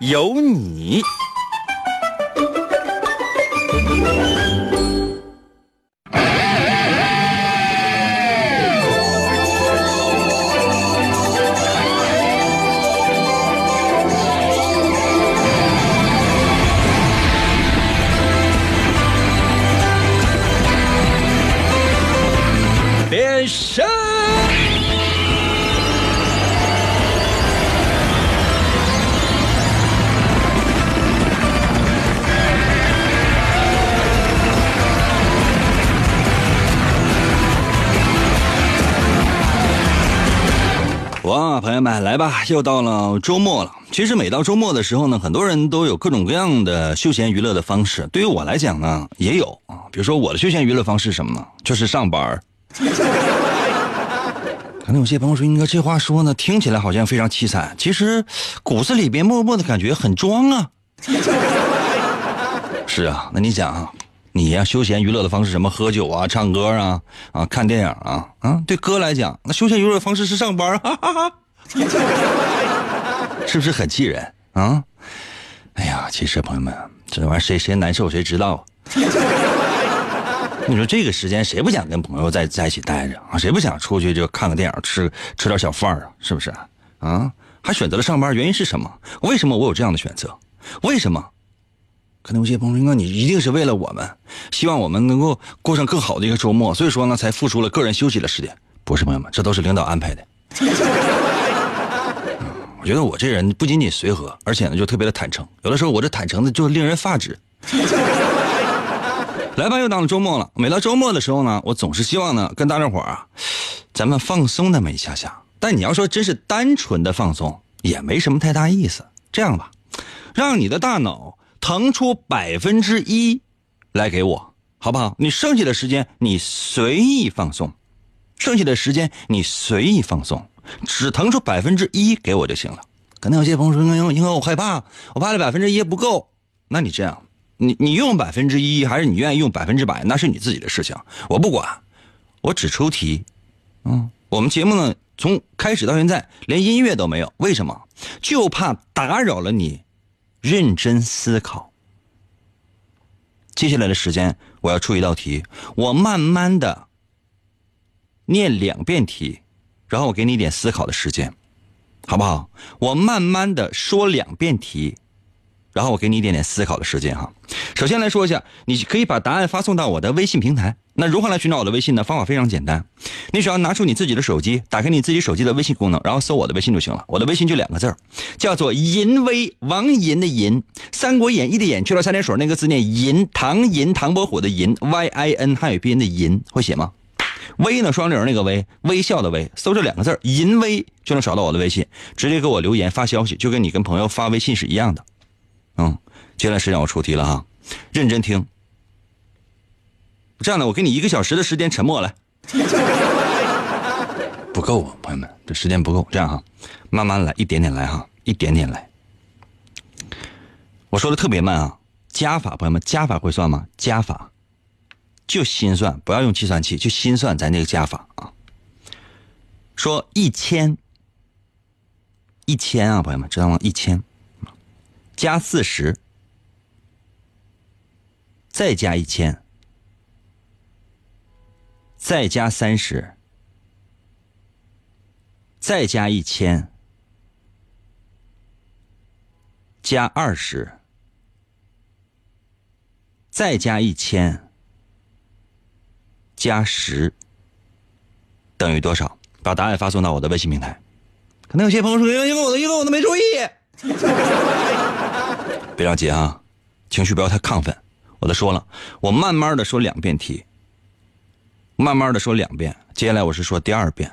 有你。友们，来吧，又到了周末了。其实每到周末的时候呢，很多人都有各种各样的休闲娱乐的方式。对于我来讲呢，也有啊。比如说我的休闲娱乐方式是什么呢？就是上班。可能有些朋友说：“应该这话说呢，听起来好像非常凄惨，其实骨子里边默默的感觉很装啊。”是啊，那你想啊，你呀、休闲娱乐的方式什么喝酒啊、唱歌啊、啊看电影啊啊，对哥来讲，那休闲娱乐方式是上班，哈哈哈，是不是很气人啊？哎呀，其实朋友们，这玩意儿谁谁难受谁知道。你说这个时间谁不想跟朋友在在一起待着啊？谁不想出去就看个电影，吃吃点小饭啊？是不是？啊，还选择了上班，原因是什么？为什么我有这样的选择？为什么？可能有些朋友说，那你一定是为了我们，希望我们能够过上更好的一个周末，所以说呢，才付出了个人休息的时间。不是朋友们，这都是领导安排的。我觉得我这人不仅仅随和，而且呢就特别的坦诚。有的时候我这坦诚的就令人发指。来吧，又到了周末了。每到周末的时候呢，我总是希望呢跟大家伙啊，咱们放松那么一下下。但你要说真是单纯的放松，也没什么太大意思。这样吧，让你的大脑腾出百分之一来给我，好不好？你剩下的时间你随意放松，剩下的时间你随意放松，只腾出百分之一给我就行了。可能有些朋友说：“因为因为我害怕，我怕这百分之一不够。”那你这样。你你用百分之一，还是你愿意用百分之百，那是你自己的事情，我不管，我只出题。嗯，我们节目呢，从开始到现在连音乐都没有，为什么？就怕打扰了你认真思考。接下来的时间，我要出一道题，我慢慢的念两遍题，然后我给你一点思考的时间，好不好？我慢慢的说两遍题。然后我给你一点点思考的时间哈。首先来说一下，你可以把答案发送到我的微信平台。那如何来寻找我的微信呢？方法非常简单，你只要拿出你自己的手机，打开你自己手机的微信功能，然后搜我的微信就行了。我的微信就两个字儿，叫做“淫威”，王银的银，《三国演义》的演去了三点水那个字念银，唐银，唐伯虎的银，Y I N 汉语拼音的银，会写吗？微呢双零那个微，微笑的微，搜这两个字儿“淫威”就能找到我的微信，直接给我留言发消息，就跟你跟朋友发微信是一样的。嗯，接下来时间我出题了哈，认真听。这样的，我给你一个小时的时间沉默来。不够啊，朋友们，这时间不够。这样哈，慢慢来，一点点来哈，一点点来。我说的特别慢啊，加法，朋友们，加法会算吗？加法，就心算，不要用计算器，就心算咱这个加法啊。说一千，一千啊，朋友们，知道吗？一千。加四十，再加一千，再加三十，再加一千，加二十，再加一千，加十，等于多少？把答案发送到我的微信平台。可能有些朋友说：“因为我的，因为我都没注意。”别着急啊，情绪不要太亢奋。我都说了，我慢慢的说两遍题，慢慢的说两遍。接下来我是说第二遍，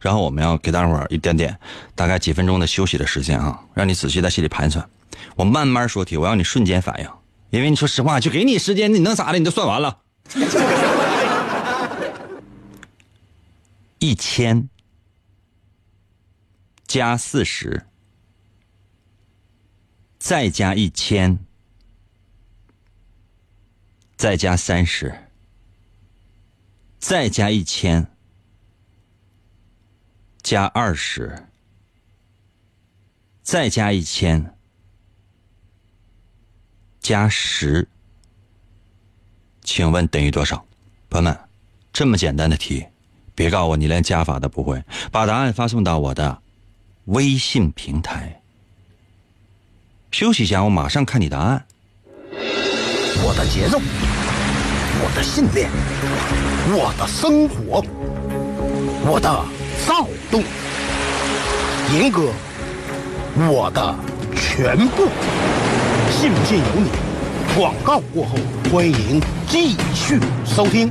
然后我们要给大伙儿一点点，大概几分钟的休息的时间啊，让你仔细在心里盘算。我慢慢说题，我要你瞬间反应，因为你说实话，就给你时间，你能咋的？你都算完了。一千加四十，再加一千，再加三十，再加一千，加二十，再加一千，加十，请问等于多少？朋友们，这么简单的题。别告诉我你连加法都不会，把答案发送到我的微信平台。休息一下，我马上看你答案。我的节奏，我的信念，我的生活，我的躁动，银哥，我的全部，信不信由你。广告过后，欢迎继续收听。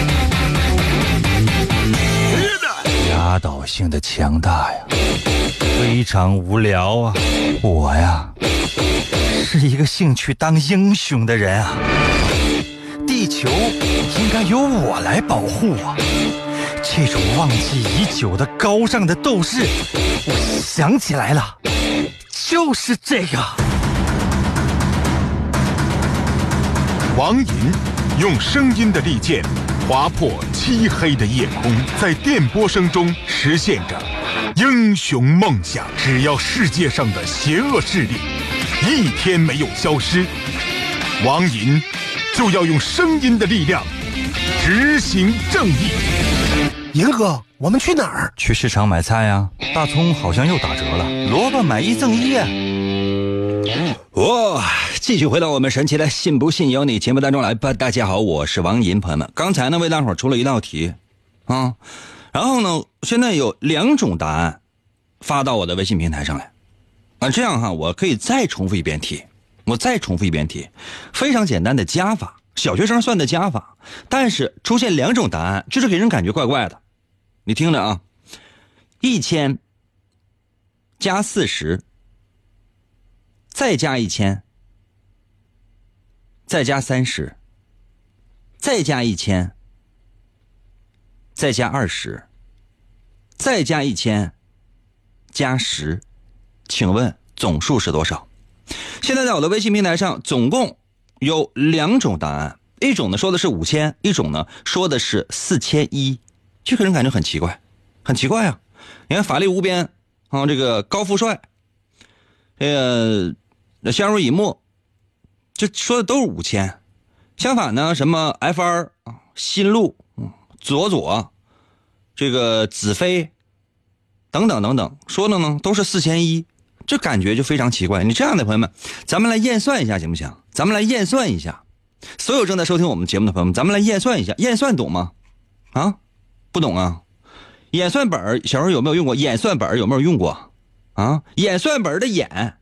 压倒性的强大呀，非常无聊啊！我呀，是一个兴趣当英雄的人啊！地球应该由我来保护啊！这种忘记已久的高尚的斗士，我想起来了，就是这个。王银用声音的利剑。划破漆黑的夜空，在电波声中实现着英雄梦想。只要世界上的邪恶势力一天没有消失，王银就要用声音的力量执行正义。银哥，我们去哪儿？去市场买菜呀。大葱好像又打折了，萝卜买一赠一啊。哇！继续回到我们神奇的“信不信由你”节目当中来吧。大家好，我是王银，朋友们，刚才呢为大伙出了一道题，啊，然后呢现在有两种答案发到我的微信平台上来，啊，这样哈，我可以再重复一遍题，我再重复一遍题，非常简单的加法，小学生算的加法，但是出现两种答案，就是给人感觉怪怪的。你听着啊，一千加四十，再加一千。再加三十，再加一千，再加二十，再加一千，加十，请问总数是多少？现在在我的微信平台上，总共有两种答案，一种呢说的是五千，一种呢说的是四千一，这个人感觉很奇怪，很奇怪啊！你看法力无边啊，这个高富帅，呃相濡以沫。这说的都是五千，相反呢，什么 F 二啊，新路，嗯，左左，这个子飞，等等等等，说的呢都是四千一，这感觉就非常奇怪。你这样的朋友们，咱们来验算一下行不行？咱们来验算一下，所有正在收听我们节目的朋友们，咱们来验算一下，验算懂吗？啊，不懂啊？演算本小时候有没有用过？演算本有没有用过？啊，演算本的演。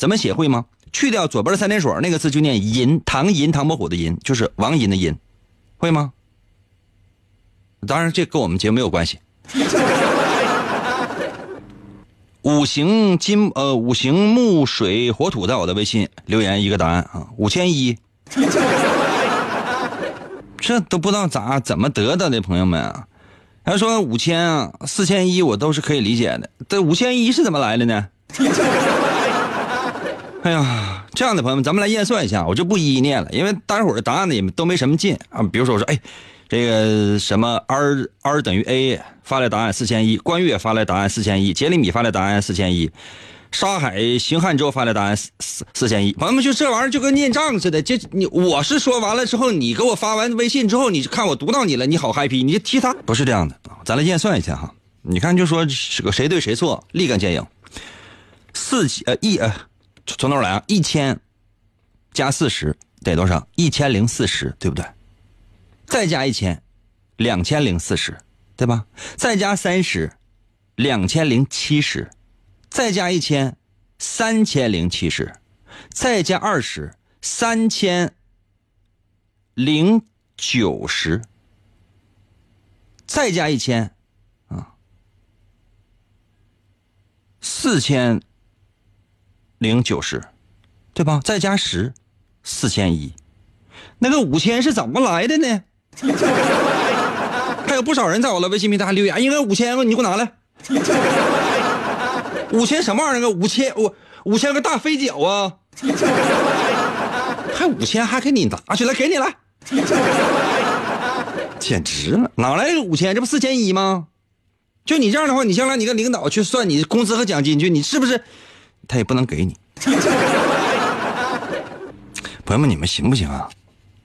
怎么写会吗？去掉左边的三点水，那个字就念“银”，唐银，唐伯虎的银，就是王银的银，会吗？当然，这跟我们节目没有关系。五行金呃，五行木水火土，在我的微信留言一个答案啊，五千一。这都不知道咋怎么得到的，朋友们啊！他说五千啊，四千一我都是可以理解的，这五千一是怎么来的呢？哎呀，这样的朋友们，咱们来验算一下，我就不一一念了，因为待会儿的答案呢也都没什么劲啊。比如说，我说，哎，这个什么 r r 等于 a 发来答案四千一，关悦发来答案四千一，杰里米发来答案四千一，沙海邢汉洲发来答案四四四千一。朋友们，就这玩意儿就跟念账似的，这你我是说完了之后，你给我发完微信之后，你看我读到你了，你好 happy，你就踢他不是这样的，咱来验算一下哈。你看就说是个谁对谁错，立竿见影。四呃一呃从头来啊，一千加四十得多少？一千零四十，对不对？再加一千，两千零四十，对吧？再加三十，两千零七十，再加一千，三千零七十，再加二十，三千零九十，再加一千，啊，四千零九十，对吧？再加十，四千一，那个五千是怎么来的呢？还有不少人在我的微信平台留言，应该五千个，你给我拿来。五千什么玩意儿？个五千五五千个大飞脚啊！还五千还给你拿去了，给你来，简直了！哪来个五千？这不四千一吗？就你这样的话，你将来你跟领导去算你工资和奖金去，你是不是他也不能给你？朋友们，你们行不行啊？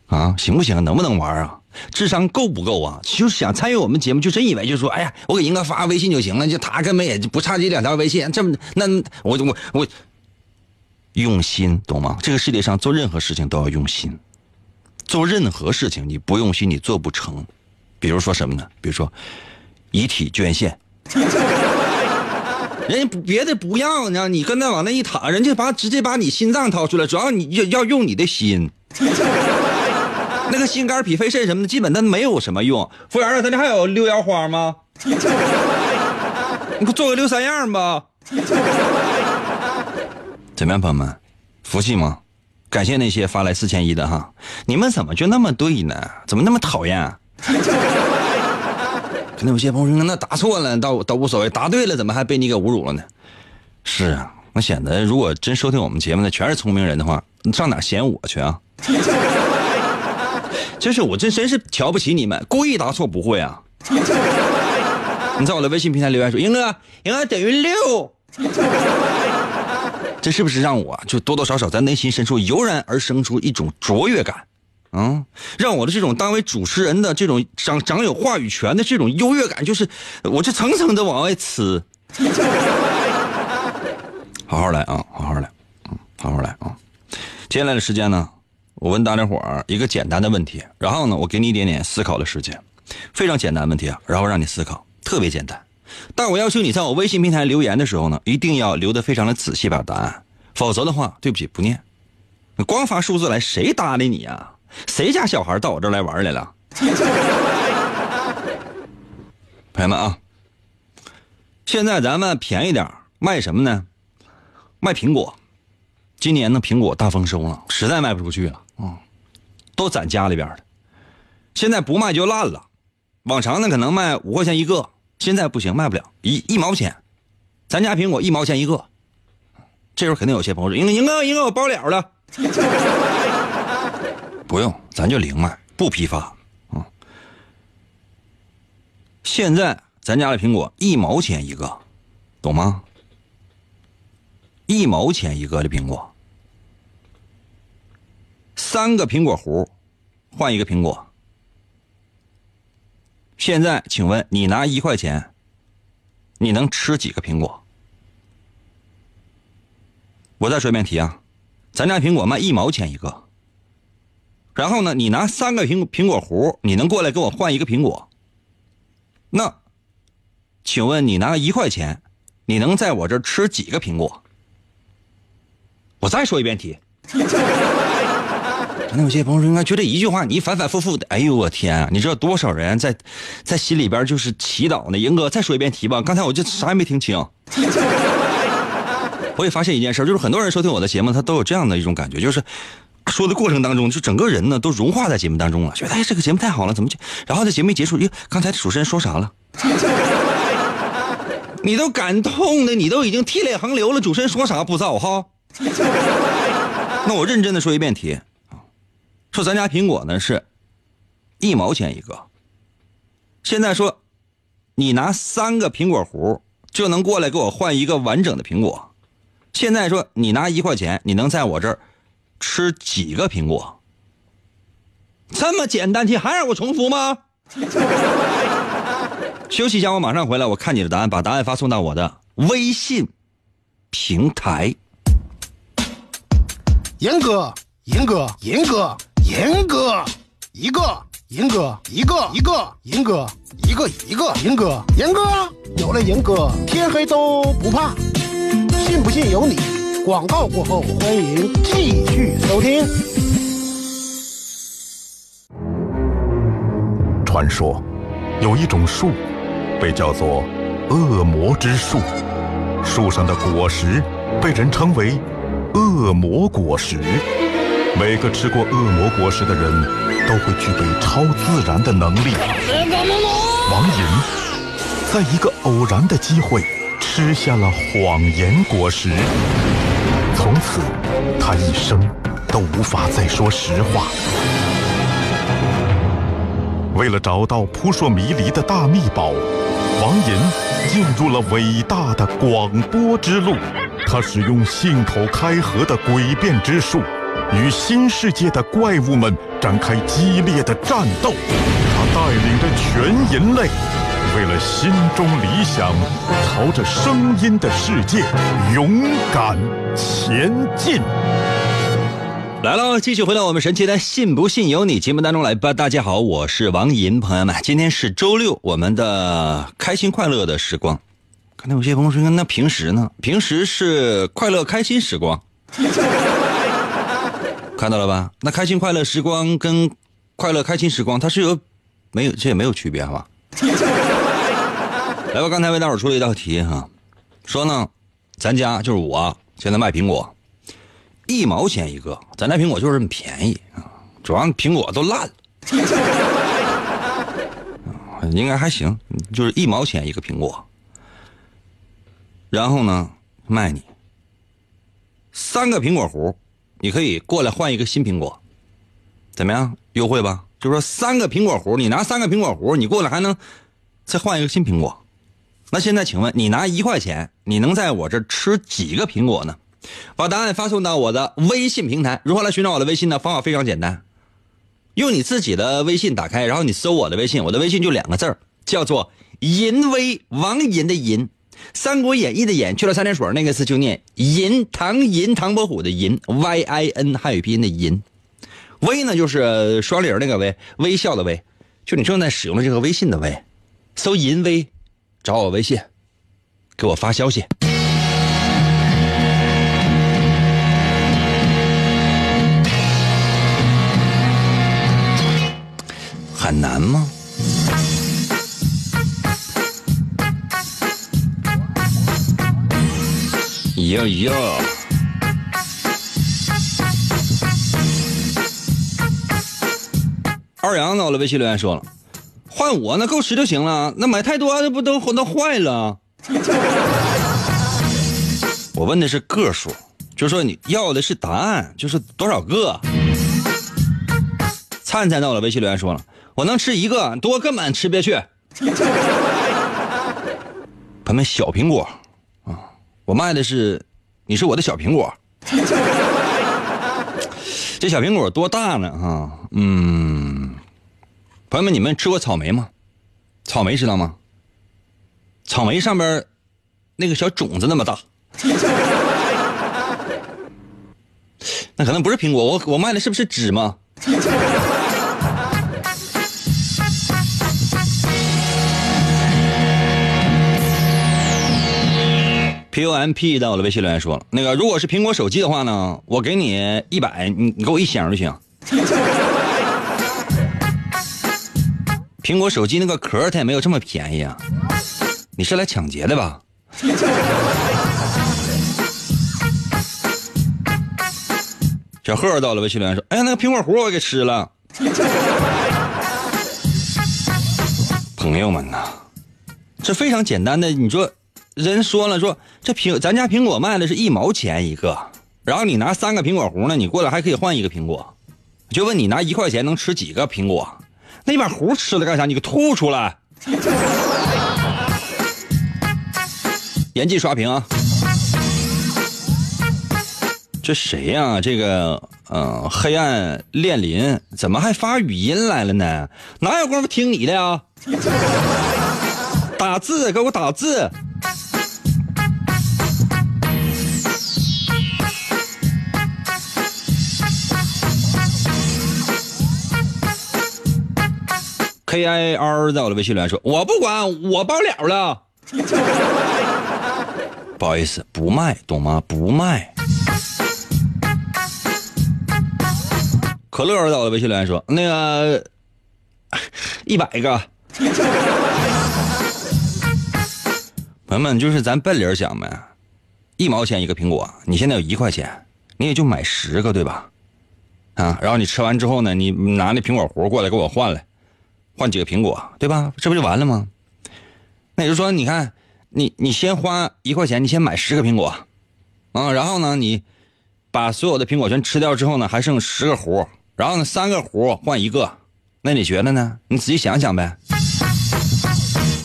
啊，行不行？能不能玩啊？智商够不够啊？就是想参与我们节目，就真以为就说，哎呀，我给英哥发微信就行了，就他根本也就不差这两条微信，这么那我我我用心懂吗？这个世界上做任何事情都要用心，做任何事情你不用心你做不成。比如说什么呢？比如说遗体捐献，人家别的不要，你知道，你跟那往那一躺，人家把直接把你心脏掏出来，主要你要要用你的心。那个心肝脾肺肾什么的，基本它没有什么用。服务员，咱这还有六幺花吗？你给我做个六三样吧。怎么样，朋友们，服气吗？感谢那些发来四千一的哈，你们怎么就那么对呢？怎么那么讨厌？可能有些朋友说，那答错了倒倒无所谓，答对了怎么还被你给侮辱了呢？是啊，那显得如果真收听我们节目的全是聪明人的话，你上哪嫌我去啊？真是我真真是瞧不起你们，故意答错不会啊！你在我的微信平台留言说：“英哥，英哥等于六。”这是不是让我就多多少少在内心深处油然而生出一种卓越感？啊，让我的这种当为主持人的这种掌掌有话语权的这种优越感，就是我这层层的往外呲。好好来啊，好好来，嗯，好好来啊！接下来的时间呢？我问大家伙儿一个简单的问题，然后呢，我给你一点点思考的时间，非常简单问题啊，然后让你思考，特别简单。但我要求你在我微信平台留言的时候呢，一定要留得非常的仔细把答案，否则的话，对不起，不念。光发数字来，谁搭理你呀？谁家小孩到我这儿来玩来了？朋友们啊，现在咱们便宜点卖什么呢？卖苹果。今年的，苹果大丰收了，实在卖不出去了。啊，都攒家里边的，现在不卖就烂了。往常呢可能卖五块钱一个，现在不行，卖不了一一毛钱。咱家苹果一毛钱一个，这时候肯定有些朋友说：“英英哥，英哥我包了了。”不用，咱就零卖，不批发。啊，现在咱家的苹果一毛钱一个，懂吗？一毛钱一个的苹果。三个苹果核，换一个苹果。现在，请问你拿一块钱，你能吃几个苹果？我再说一遍题啊，咱家苹果卖一毛钱一个。然后呢，你拿三个苹苹果核，你能过来给我换一个苹果？那，请问你拿一块钱，你能在我这儿吃几个苹果？我再说一遍题。那有些朋友，应该就这一句话，你反反复复的，哎呦我天啊！你知道多少人在在心里边就是祈祷呢？英哥，再说一遍题吧，刚才我就啥也没听清。我也发现一件事，就是很多人收听我的节目，他都有这样的一种感觉，就是说的过程当中，就整个人呢都融化在节目当中了，觉得哎这个节目太好了，怎么就？然后在节目一结束，哟，刚才主持人说啥了？你都感动的，你都已经涕泪横流了，主持人说啥不造哈？那我认真的说一遍题啊。说咱家苹果呢是，一毛钱一个，现在说，你拿三个苹果核就能过来给我换一个完整的苹果。现在说，你拿一块钱，你能在我这儿吃几个苹果？这么简单题还让我重复吗？休息一下，我马上回来。我看你的答案，把答案发送到我的微信平台。严哥，严哥，严哥，严哥，一个，严哥，一个，一个，严哥，一个，一个，严哥，严哥，有了严哥，天黑都不怕。信不信由你。广告过后，欢迎继续收听。传说有一种树，被叫做恶魔之树，树上的果实被人称为恶魔果实。每个吃过恶魔果实的人都会具备超自然的能力。王银在一个偶然的机会。吃下了谎言果实，从此他一生都无法再说实话。为了找到扑朔迷离的大秘宝，王银进入了伟大的广播之路。他使用信口开河的诡辩之术，与新世界的怪物们展开激烈的战斗。他带领着全人类。为了心中理想，朝着声音的世界勇敢前进。来了，继续回到我们神奇的“信不信由你”节目当中来吧。大家好，我是王银，朋友们，今天是周六，我们的开心快乐的时光。可能有些朋友说，那平时呢？平时是快乐开心时光，看到了吧？那开心快乐时光跟快乐开心时光，它是有没有？这也没有区别好吧？来吧，刚才为大伙出了一道题哈，说呢，咱家就是我现在卖苹果，一毛钱一个，咱家苹果就是这么便宜啊，主要苹果都烂了，应该还行，就是一毛钱一个苹果，然后呢卖你。三个苹果核，你可以过来换一个新苹果，怎么样？优惠吧？就说三个苹果核，你拿三个苹果核，你过来还能再换一个新苹果。那现在，请问你拿一块钱，你能在我这吃几个苹果呢？把答案发送到我的微信平台。如何来寻找我的微信呢？方法非常简单，用你自己的微信打开，然后你搜我的微信，我的微信就两个字，叫做“银威”，王银的银，《三国演义》的演去了三点水那个字就念银，唐银，唐伯虎的银，Y I N 汉语拼音的银，微呢就是双零那个微，微笑的微，就你正在使用的这个微信的微，搜银威。找我微信，给我发消息。很难吗？哟哟！二阳到了，微信留言说了。换我那够吃就行了，那买太多那不都都坏了？我问的是个数，就说你要的是答案，就是多少个？灿灿到了微信留言说了，我能吃一个，多根本吃不下去。他们小苹果啊，我卖的是，你是我的小苹果。这小苹果多大呢？哈，嗯。朋友们，你们吃过草莓吗？草莓知道吗？草莓上边那个小种子那么大，那可能不是苹果。我我卖的是不是纸吗？P O M P 到我的微信留言说了，那个如果是苹果手机的话呢，我给你一百，你你给我一箱就行。苹果手机那个壳它也没有这么便宜啊！你是来抢劫的吧？小贺到了，微信留言说：“哎呀，那个苹果核我给吃了。”朋友们呐，这非常简单的，你说人说了说这苹咱家苹果卖的是一毛钱一个，然后你拿三个苹果核呢，你过来还可以换一个苹果，就问你拿一块钱能吃几个苹果？那把壶吃了干啥？你给吐出来！严禁刷屏啊！这谁呀、这个嗯、黑暗恋林怎么还发语音来了呢？哪有功夫听你的呀？打字，给我打字。A I R 在我的微信留言说：“我不管，我包了了。”不好意思，不卖，懂吗？不卖。可乐在我的微信留言说：“那个一百个。”朋友们，就是咱奔理儿想呗，一毛钱一个苹果，你现在有一块钱，你也就买十个，对吧？啊，然后你吃完之后呢，你拿那苹果核过来给我换来，换几个苹果，对吧？这不就完了吗？那也就是说，你看，你你先花一块钱，你先买十个苹果，啊，然后呢，你把所有的苹果全吃掉之后呢，还剩十个核，然后呢，三个核换一个，那你觉得呢？你仔细想想呗。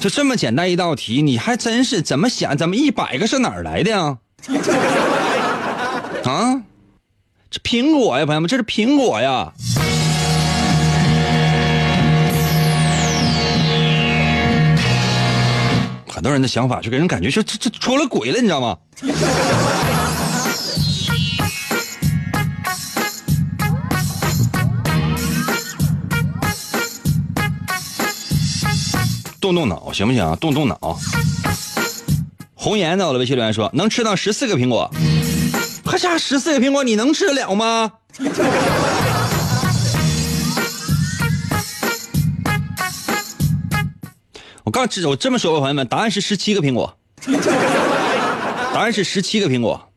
就这么简单一道题，你还真是怎么想？怎么一百个是哪儿来的呀？啊，这苹果呀，朋友们，这是苹果呀。很多人的想法就给人感觉就这这出了鬼了，你知道吗？动动脑行不行啊？动动脑。红颜在我的微信留言说能吃到十四个苹果，还差十四个苹果你能吃得了吗？我告诉我这么说吧，朋友们，答案是十七个苹果，答案是十七个苹果，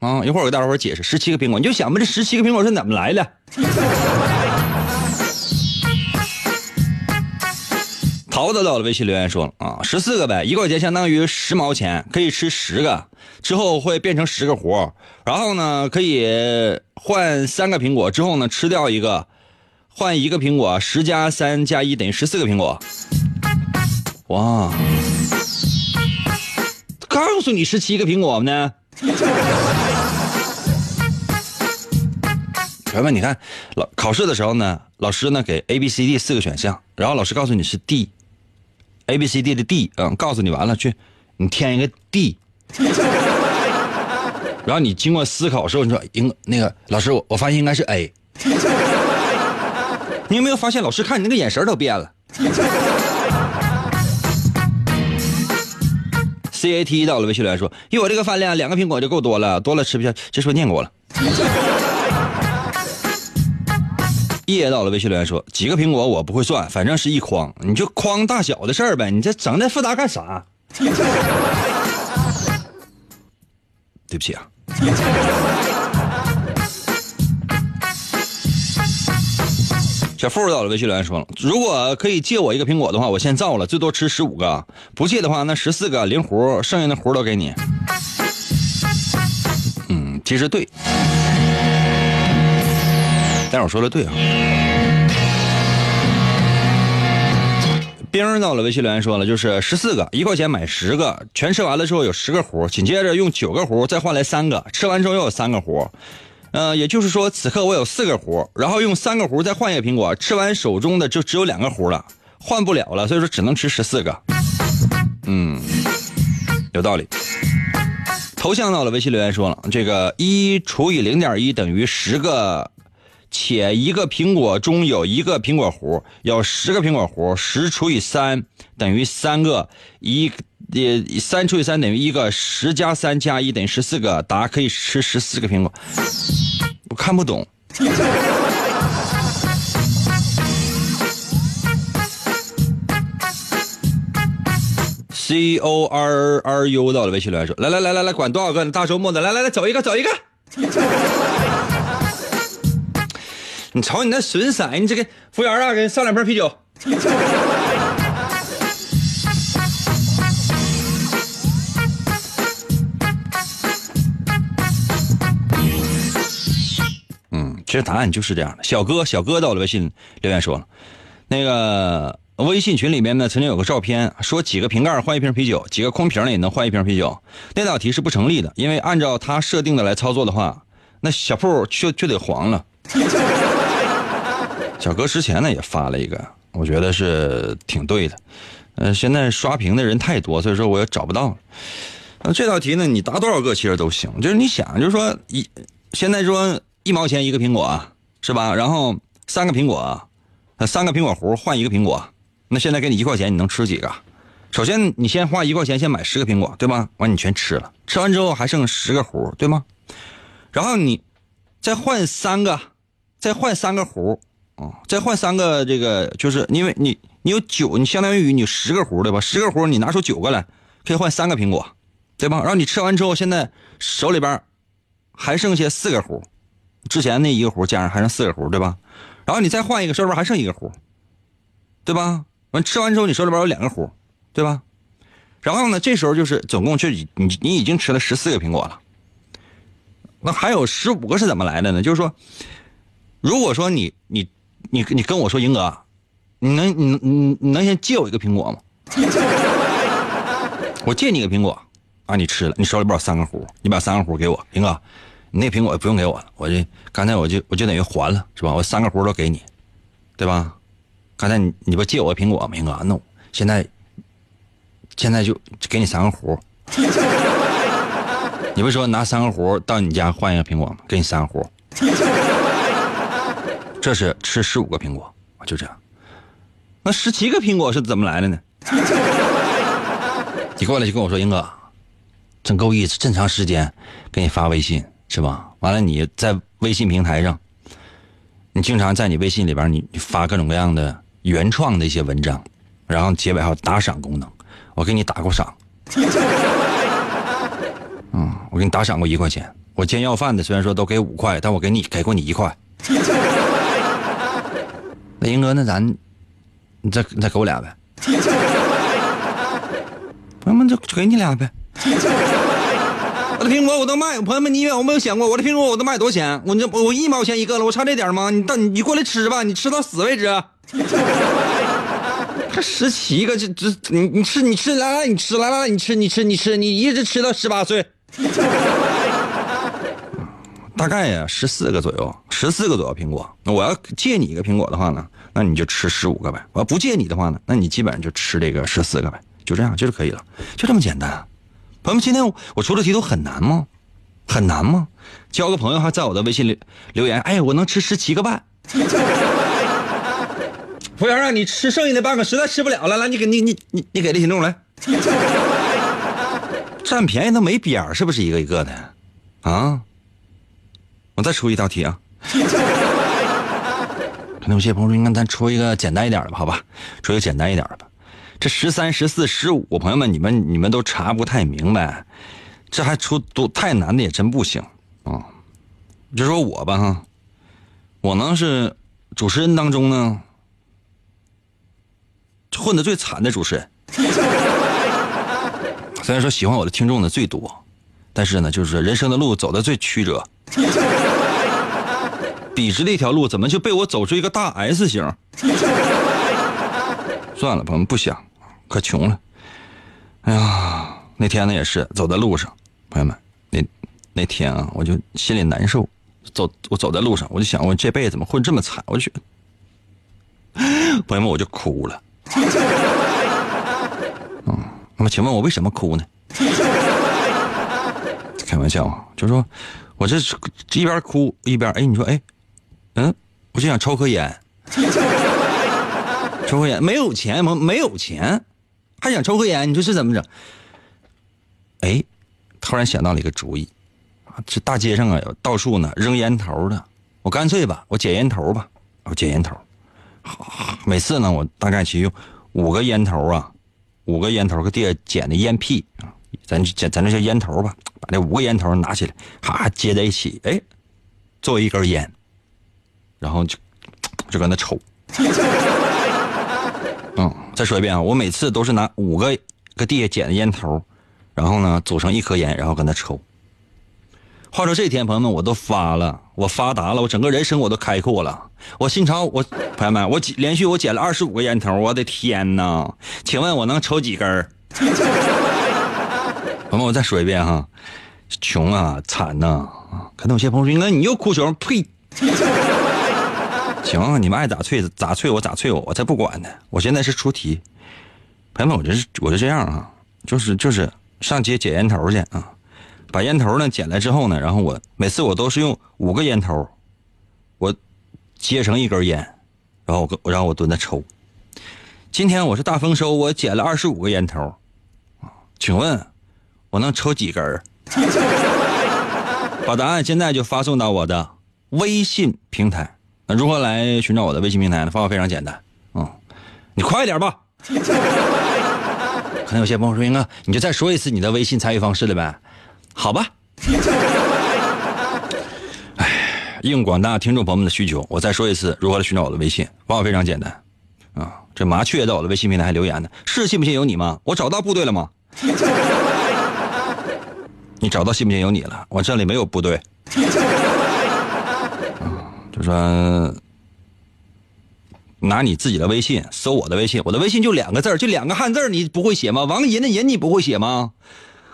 啊，一会儿我给大伙儿解释十七个苹果，你就想吧，这十七个苹果是怎么来的？桃子到了微信留言说啊，十四个呗，一块钱相当于十毛钱，可以吃十个，之后会变成十个核，然后呢可以换三个苹果，之后呢吃掉一个，换一个苹果，十加三加一等于十四个苹果。哇，告诉你十七个苹果呢。朋友们，你看老考试的时候呢，老师呢给 A、B、C、D 四个选项，然后老师告诉你是 D。A B C D 的 D，嗯，告诉你完了，去，你填一个 D，然后你经过思考之后，你说应那个老师，我我发现应该是 A，你有没有发现老师看你那个眼神都变了？C A T 到了微信留言说，以我这个饭量，两个苹果就够多了，多了吃不下，这是不是念过了？E 到了微信留言说：“几个苹果我不会算，反正是一筐，你就筐大小的事儿呗，你这整那复杂干啥？” 对不起啊。小付到了微信留言说了：“如果可以借我一个苹果的话，我先造了，最多吃十五个；不借的话，那十四个零核，剩下的核都给你。”嗯，其实对。但是我说的对啊。冰到了微信留言说了，就是十四个，一块钱买十个，全吃完了之后有十个核，紧接着用九个核再换来三个，吃完之后又有三个核，呃，也就是说此刻我有四个核，然后用三个核再换一个苹果，吃完手中的就只有两个核了，换不了了，所以说只能吃十四个。嗯，有道理。头像到了微信留言说了，这个一除以零点一等于十个。且一个苹果中有一个苹果核，有十个苹果核，十除以三等于三个，一呃三除以三等于一个，十加三加一等于十四个，答可以吃十四个苹果。我看不懂。C O R R U 到了微信留言说：来来来来来，管多少个？大周末的，来来来，走一个走一个。你瞅你那损色，你这个服务员啊，给你上两瓶啤酒。其实答案就是这样的。小哥，小哥到了微信留言说，那个微信群里面呢曾经有个照片，说几个瓶盖换一瓶啤酒，几个空瓶呢也能换一瓶啤酒。那道题是不成立的，因为按照他设定的来操作的话，那小铺就就得黄了。小哥之前呢也发了一个，我觉得是挺对的。呃，现在刷屏的人太多，所以说我也找不到了。那这道题呢，你答多少个其实都行，就是你想，就是说一现在说一毛钱一个苹果是吧？然后三个苹果，三个苹果核换一个苹果，那现在给你一块钱，你能吃几个？首先你先花一块钱先买十个苹果，对吧？完你全吃了，吃完之后还剩十个核，对吗？然后你再换三个，再换三个核。啊，再换三个，这个就是因为你你有九，你相当于你十个核对吧？十个核你拿出九个来，可以换三个苹果，对吧？然后你吃完之后，现在手里边还剩下四个核，之前那一个壶加上还剩四个壶，对吧？然后你再换一个，手里边还剩一个壶，对吧？完吃完之后，你手里边有两个壶，对吧？然后呢，这时候就是总共就你你已经吃了十四个苹果了，那还有十五个是怎么来的呢？就是说，如果说你你。你你跟我说，英哥，你能你你你能先借我一个苹果吗？我借你一个苹果，啊，你吃了，你手里边有三个核，你把三个核给我，英哥，你那苹果不用给我了，我这刚才我就我就等于还了，是吧？我三个核都给你，对吧？刚才你你不借我个苹果吗，英哥？那我现在现在就给你三个核，你不说拿三个核到你家换一个苹果吗？给你三个核。这是吃十五个苹果，就这样。那十七个苹果是怎么来的呢？你过来就跟我说，英哥，真够意思，这么长时间给你发微信是吧？完了你在微信平台上，你经常在你微信里边你发各种各样的原创的一些文章，然后结尾还有打赏功能，我给你打过赏。嗯，我给你打赏过一块钱。我见要饭的虽然说都给五块，但我给你给过你一块。那英哥，那咱，你再你再给我俩呗，朋友们就给你俩呗。苹果我都卖，朋友们你有没有想过，我的苹果我都卖多少钱？我这我一毛钱一个了，我差这点吗？你到你过来吃吧，你吃到死为止。还十七个，这这你你吃你吃来来你吃来来你吃你吃你吃你一直吃到十八岁。大概呀，十四个左右，十四个左右苹果。那我要借你一个苹果的话呢，那你就吃十五个呗。我要不借你的话呢，那你基本上就吃这个十四个呗，就这样，就是可以了，就这么简单。朋友们，今天我出的题都很难吗？很难吗？交个朋友还在我的微信里留言，哎，我能吃十七个半。服务员让你吃剩下的半个，实在吃不了了，来，你给你你你你给这行动来。占便宜都没边儿，是不是一个一个的？啊？我再出一道题啊！可能有些朋友说，应该咱出一个简单一点的吧？好吧，出一个简单一点的吧。这十三、十四、十五，朋友们，你们你们都查不太明白，这还出多太难的也真不行啊！就说我吧哈，我呢是主持人当中呢混的最惨的主持人。虽然说喜欢我的听众呢最多，但是呢，就是人生的路走的最曲折。笔直的一条路，怎么就被我走出一个大 S 型？算了，朋友们不想，可穷了。哎呀，那天呢也是走在路上，朋友们，那那天啊，我就心里难受。走，我走在路上，我就想，我这辈子怎么混这么惨？我就，朋友们，我就哭了。嗯，那么请问我为什么哭呢？开玩笑啊，就说。我这一边哭一边哎，你说哎，嗯，我就想抽颗烟，抽颗烟没有钱吗？没有钱，还想抽颗烟？你说是怎么整？哎，突然想到了一个主意，啊，这大街上啊有到处呢扔烟头的，我干脆吧，我捡烟头吧，我捡烟头，每次呢我大概去用五个烟头啊，五个烟头搁地下捡的烟屁啊。咱就捡咱这叫烟头吧，把这五个烟头拿起来，哈接在一起，哎，作为一根烟，然后就就搁那抽。嗯，再说一遍啊，我每次都是拿五个搁地下捡的烟头，然后呢组成一颗烟，然后跟他抽。话说这天，朋友们，我都发了我发达了，我整个人生我都开阔了。我心潮，我朋友们，我连续我捡了二十五个烟头，我的天哪！请问我能抽几根儿？朋友们，我再说一遍哈，穷啊，惨呐！可能有些朋友说，那你又哭穷，呸！行，你们爱咋催咋催我咋催我，我才不管呢。我现在是出题，朋友们，我这是我就这样啊，就是就是上街捡烟头去啊。把烟头呢捡来之后呢，然后我每次我都是用五个烟头，我接成一根烟，然后我然后我蹲那抽。今天我是大丰收，我捡了二十五个烟头，请问我能抽几根？把答案现在就发送到我的微信平台。那如何来寻找我的微信平台呢？方法非常简单，嗯，你快点吧。可能有些朋友说：“英哥，你就再说一次你的微信参与方式了呗。”好吧，哎，应广大听众朋友们的需求，我再说一次，如何来寻找我的微信？方法非常简单，啊，这麻雀在我的微信平台还留言呢，是信不信由你吗？我找到部队了吗？你找到信不信由你了？我这里没有部队，就说拿你自己的微信搜我的微信，我的微信就两个字就两个汉字你不会写吗？王银的银你不会写吗？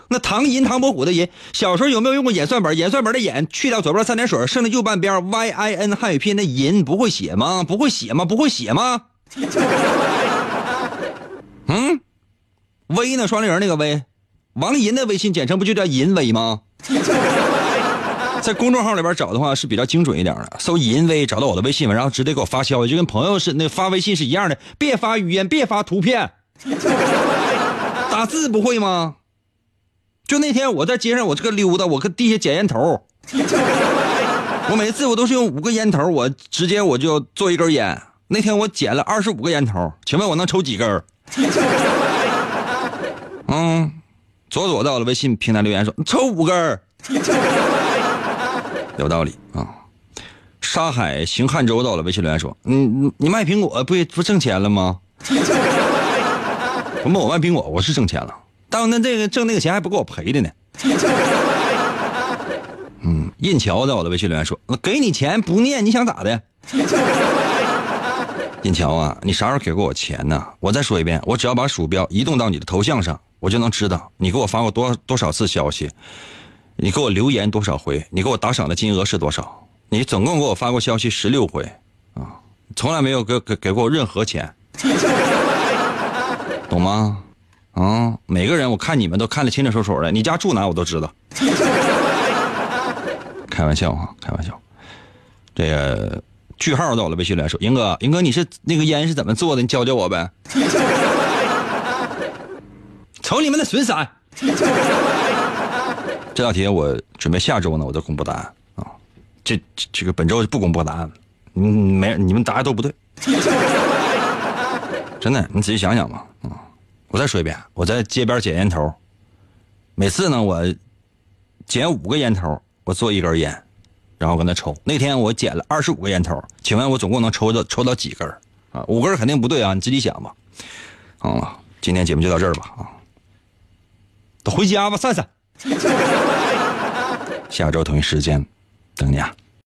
那唐寅唐伯虎的寅，小时候有没有用过演算本？演算本的演去掉左边三点水，剩下右半边 y i n 汉语拼音的银，不会写吗？不会写吗？不会写吗？嗯，微呢？双立人那个微，王银的微信简称不就叫银微吗？在公众号里边找的话是比较精准一点的，搜银威找到我的微信然后直接给我发消息，就跟朋友是那发微信是一样的，别发语音，别发图片，打字不会吗？就那天我在街上，我这个溜达，我搁地下捡烟头。我每次我都是用五个烟头，我直接我就做一根烟。那天我捡了二十五个烟头，请问我能抽几根？嗯，左左在我的微信平台留言说抽五根有道理啊。沙海行汉州到了微信留言说，你你卖苹果不不挣钱了吗？什么我卖苹果我是挣钱了。但那这个挣那个钱还不够我赔的呢。嗯，印桥在我的微信留言说：“给你钱不念，你想咋的？” 印桥啊，你啥时候给过我钱呢？我再说一遍，我只要把鼠标移动到你的头像上，我就能知道你给我发过多多少次消息，你给我留言多少回，你给我打赏的金额是多少？你总共给我发过消息十六回，啊，从来没有给给给过我任何钱，懂吗？啊，每个人我看你们都看得清清楚楚的，你家住哪我都知道。开玩笑啊，开玩笑。这个句号到了，微信来说，英哥，英哥，你是那个烟是怎么做的？你教教我呗。瞅你们的损色。这道题我准备下周呢，我再公布答案啊。这这个本周不公布答案，嗯，没你们答案都不对。真的，你仔细想想吧，啊。我再说一遍，我在街边捡烟头，每次呢我捡五个烟头，我做一根烟，然后跟他抽。那天我捡了二十五个烟头，请问我总共能抽到抽到几根啊？五根肯定不对啊，你自己想吧。啊，今天节目就到这儿吧啊，都回家吧，散散。下周同一时间等你啊。